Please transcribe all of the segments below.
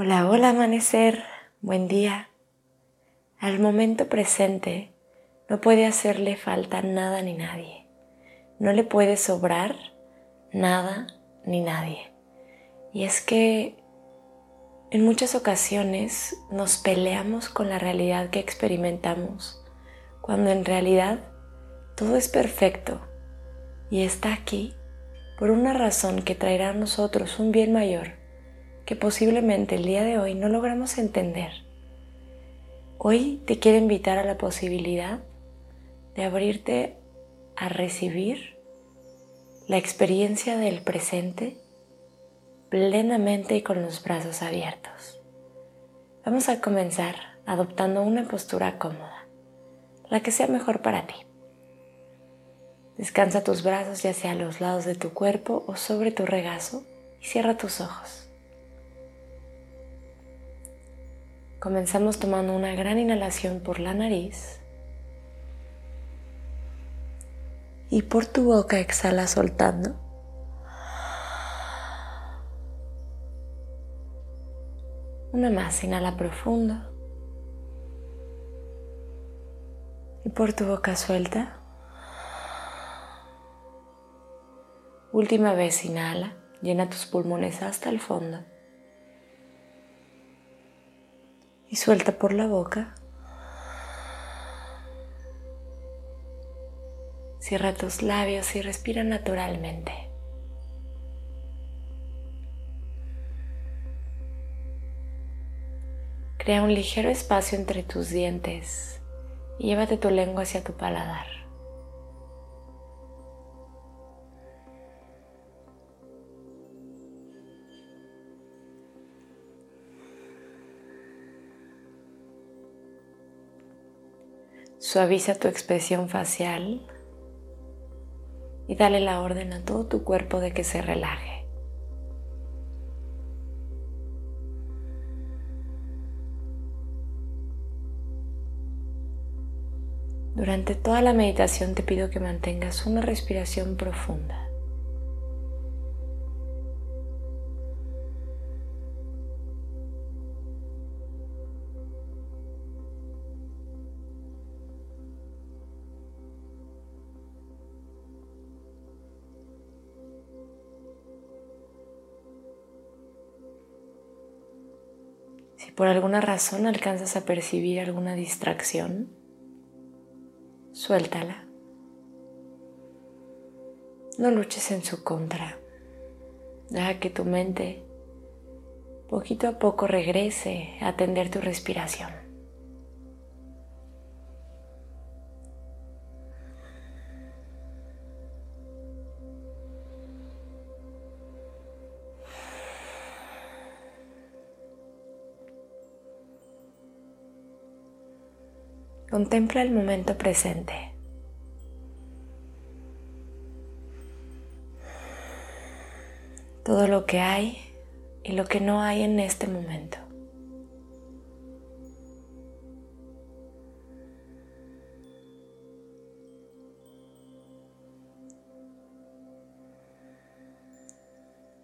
Hola, hola amanecer, buen día. Al momento presente no puede hacerle falta nada ni nadie. No le puede sobrar nada ni nadie. Y es que en muchas ocasiones nos peleamos con la realidad que experimentamos, cuando en realidad todo es perfecto y está aquí por una razón que traerá a nosotros un bien mayor que posiblemente el día de hoy no logramos entender. Hoy te quiero invitar a la posibilidad de abrirte a recibir la experiencia del presente plenamente y con los brazos abiertos. Vamos a comenzar adoptando una postura cómoda, la que sea mejor para ti. Descansa tus brazos ya sea a los lados de tu cuerpo o sobre tu regazo y cierra tus ojos. Comenzamos tomando una gran inhalación por la nariz y por tu boca exhala soltando. Una más, inhala profundo. Y por tu boca suelta. Última vez, inhala, llena tus pulmones hasta el fondo. Suelta por la boca. Cierra tus labios y respira naturalmente. Crea un ligero espacio entre tus dientes y llévate tu lengua hacia tu paladar. Suaviza tu expresión facial y dale la orden a todo tu cuerpo de que se relaje. Durante toda la meditación te pido que mantengas una respiración profunda. Por alguna razón alcanzas a percibir alguna distracción, suéltala. No luches en su contra. Deja que tu mente poquito a poco regrese a atender tu respiración. Contempla el momento presente. Todo lo que hay y lo que no hay en este momento.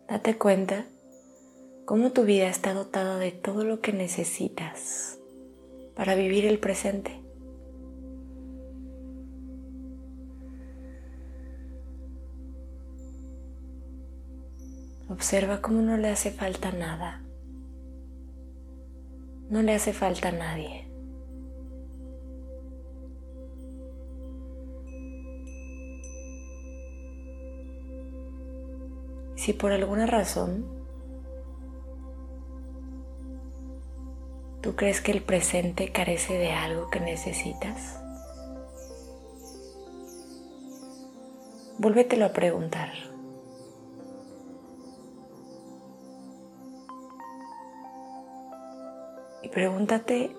Date cuenta cómo tu vida está dotada de todo lo que necesitas para vivir el presente. Observa cómo no le hace falta nada. No le hace falta a nadie. Si por alguna razón tú crees que el presente carece de algo que necesitas, vuélvetelo a preguntar. Pregúntate,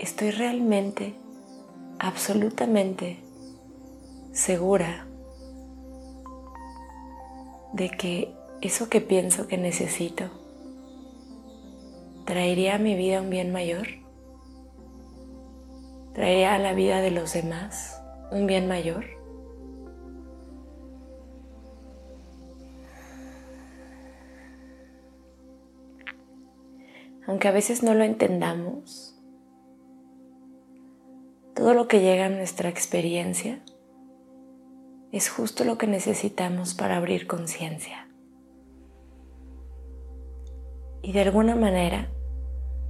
¿estoy realmente, absolutamente segura de que eso que pienso que necesito traería a mi vida un bien mayor? ¿Traería a la vida de los demás un bien mayor? Aunque a veces no lo entendamos, todo lo que llega a nuestra experiencia es justo lo que necesitamos para abrir conciencia. Y de alguna manera,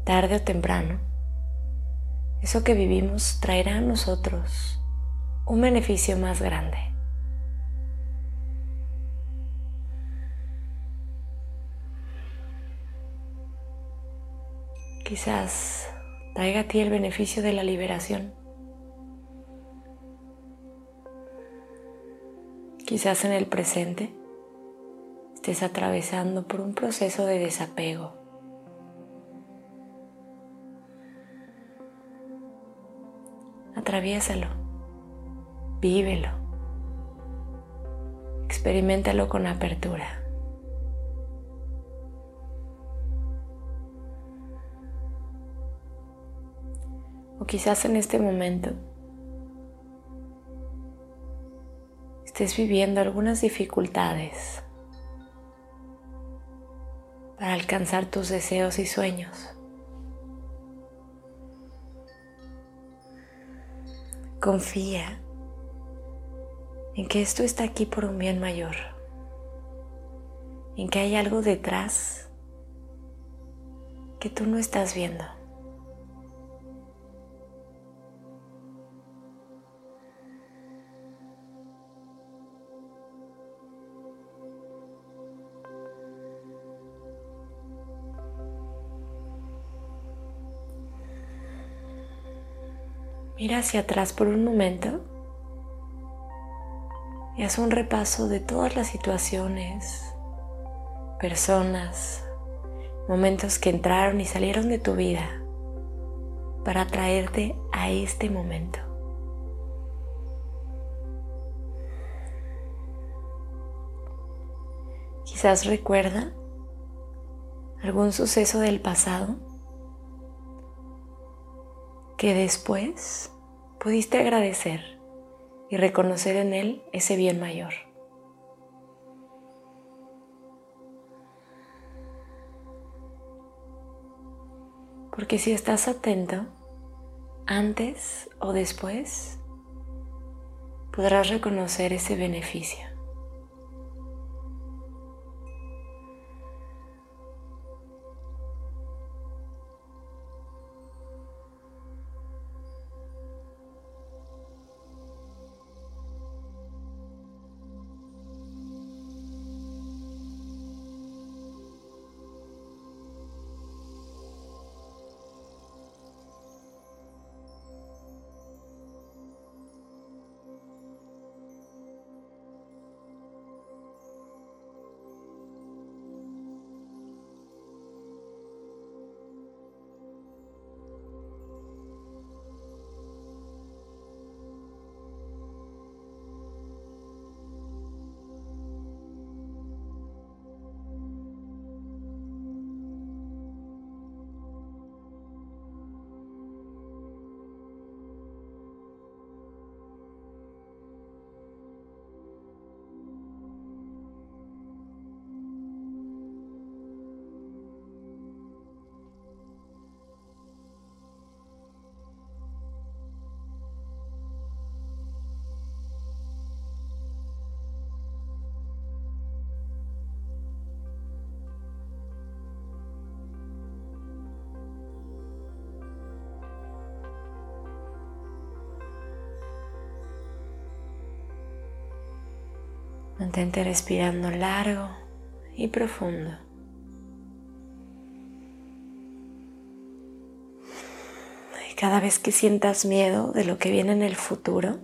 tarde o temprano, eso que vivimos traerá a nosotros un beneficio más grande. Quizás traiga a ti el beneficio de la liberación. Quizás en el presente estés atravesando por un proceso de desapego. Atraviésalo, vívelo, experimentalo con apertura. O quizás en este momento estés viviendo algunas dificultades para alcanzar tus deseos y sueños. Confía en que esto está aquí por un bien mayor, en que hay algo detrás que tú no estás viendo. Mira hacia atrás por un momento y haz un repaso de todas las situaciones, personas, momentos que entraron y salieron de tu vida para traerte a este momento. Quizás recuerda algún suceso del pasado que después pudiste agradecer y reconocer en él ese bien mayor. Porque si estás atento, antes o después, podrás reconocer ese beneficio. Mantente respirando largo y profundo. Y cada vez que sientas miedo de lo que viene en el futuro,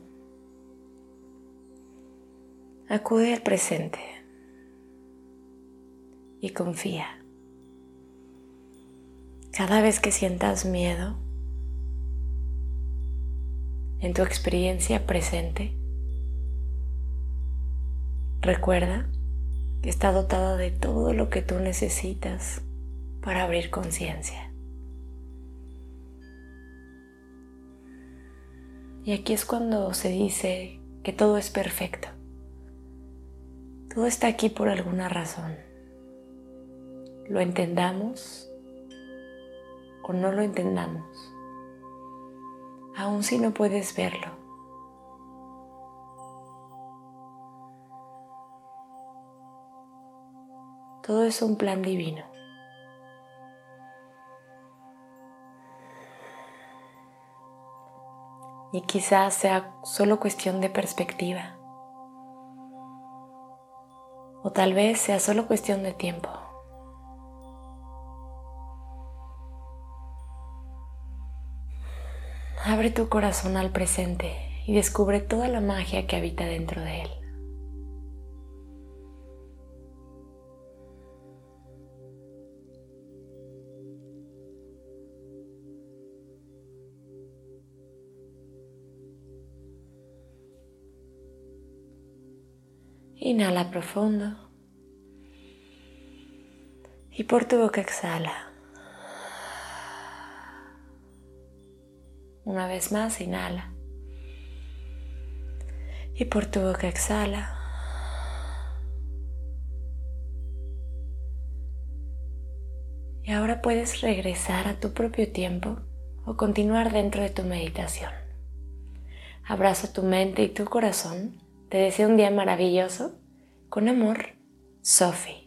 acude al presente y confía. Cada vez que sientas miedo en tu experiencia presente, recuerda que está dotada de todo lo que tú necesitas para abrir conciencia. Y aquí es cuando se dice que todo es perfecto. Todo está aquí por alguna razón. Lo entendamos o no lo entendamos. Aun si no puedes verlo. Todo es un plan divino. Y quizás sea solo cuestión de perspectiva. O tal vez sea solo cuestión de tiempo. Abre tu corazón al presente y descubre toda la magia que habita dentro de él. Inhala profundo. Y por tu boca exhala. Una vez más, inhala. Y por tu boca exhala. Y ahora puedes regresar a tu propio tiempo o continuar dentro de tu meditación. Abraza tu mente y tu corazón te deseo un día maravilloso. Con amor, Sophie.